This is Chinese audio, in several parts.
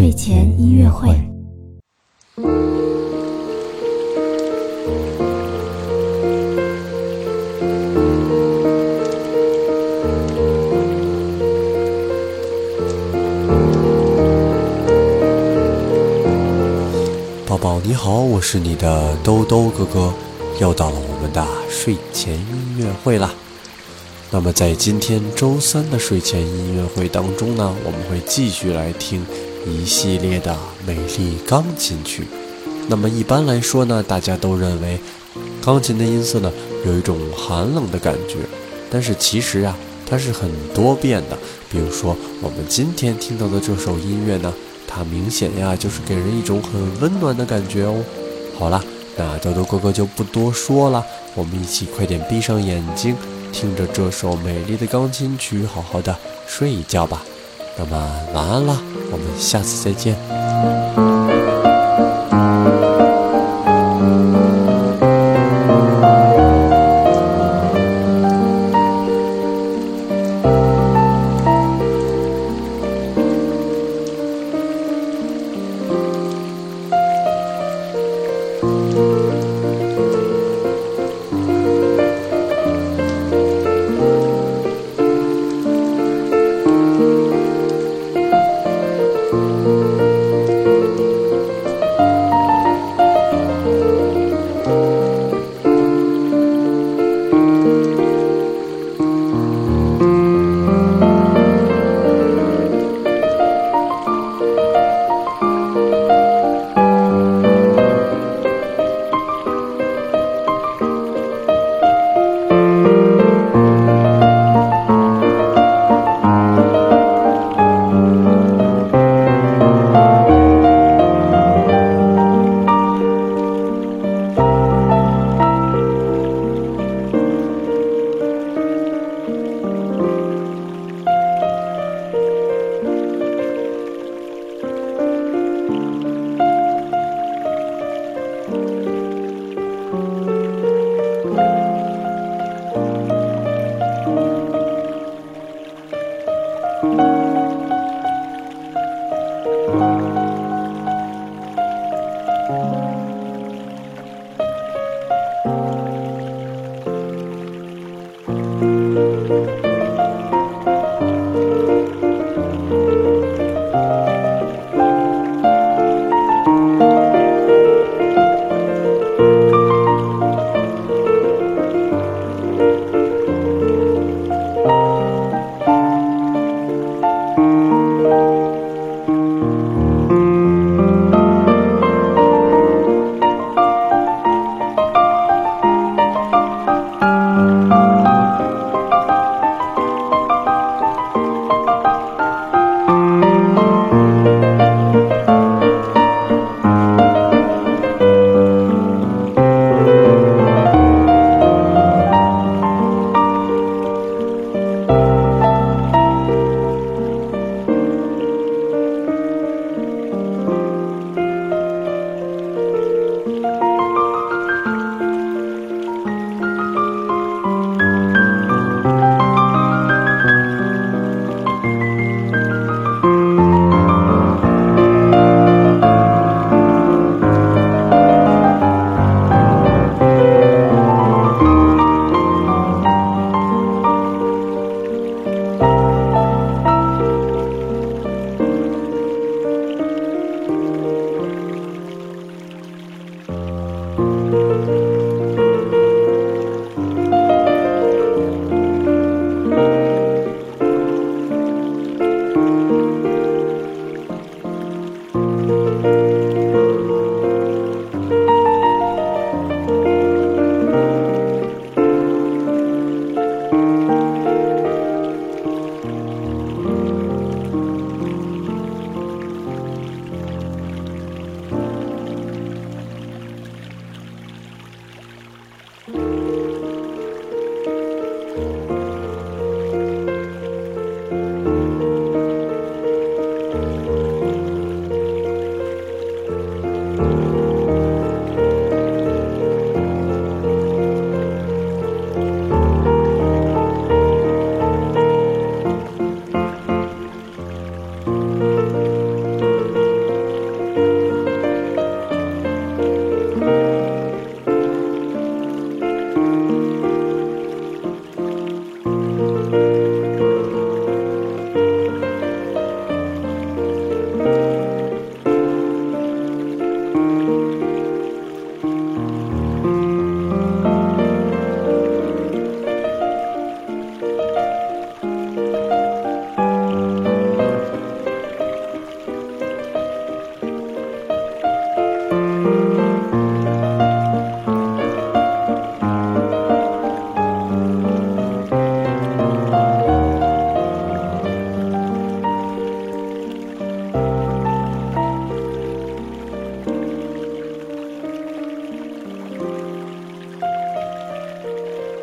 睡前音乐会。宝宝你好，我是你的兜兜哥哥，又到了我们的睡前音乐会啦。那么在今天周三的睡前音乐会当中呢，我们会继续来听一系列的美丽钢琴曲。那么一般来说呢，大家都认为钢琴的音色呢有一种寒冷的感觉，但是其实啊，它是很多变的。比如说我们今天听到的这首音乐呢，它明显呀就是给人一种很温暖的感觉哦。好了，那豆豆哥哥就不多说了，我们一起快点闭上眼睛。听着这首美丽的钢琴曲，好好的睡一觉吧。那么晚安啦，我们下次再见。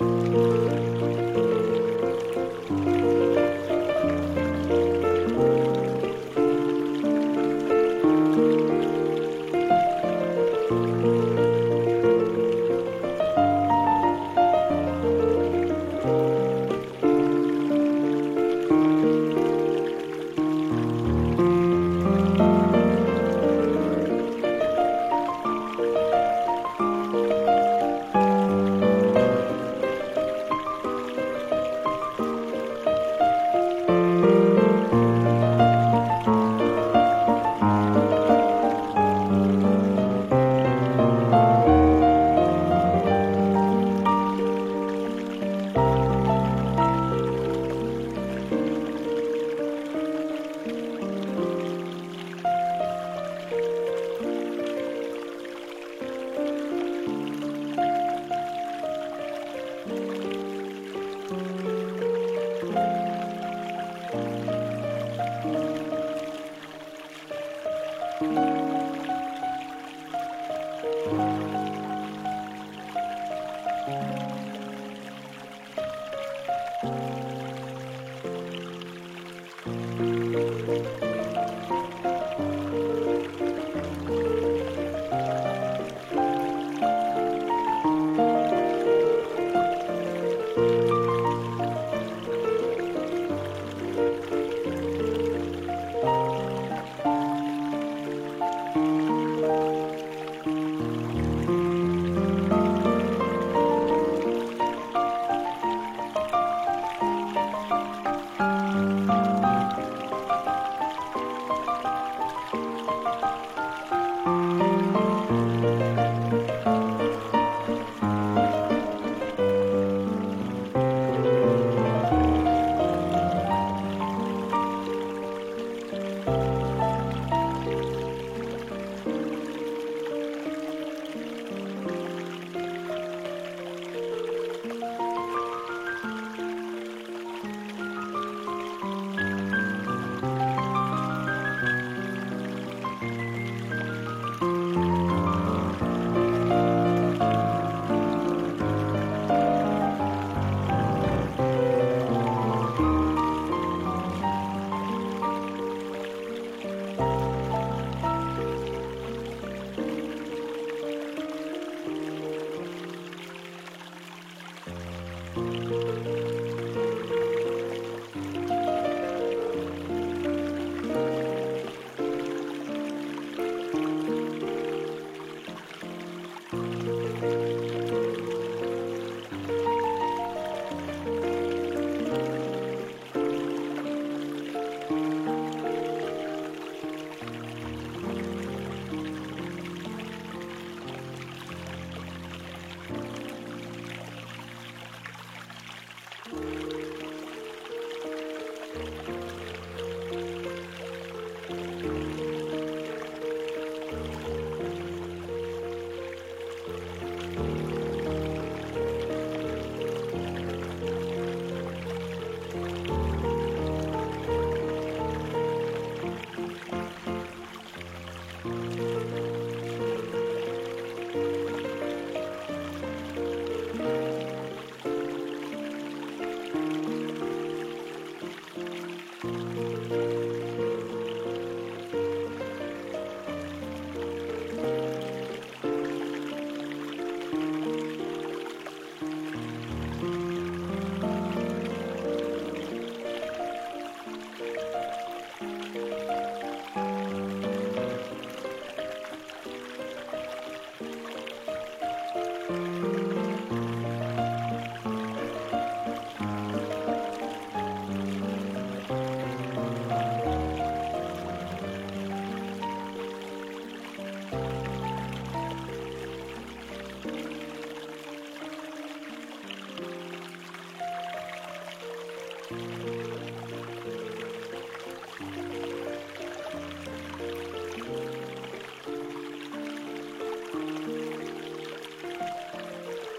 Música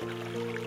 Música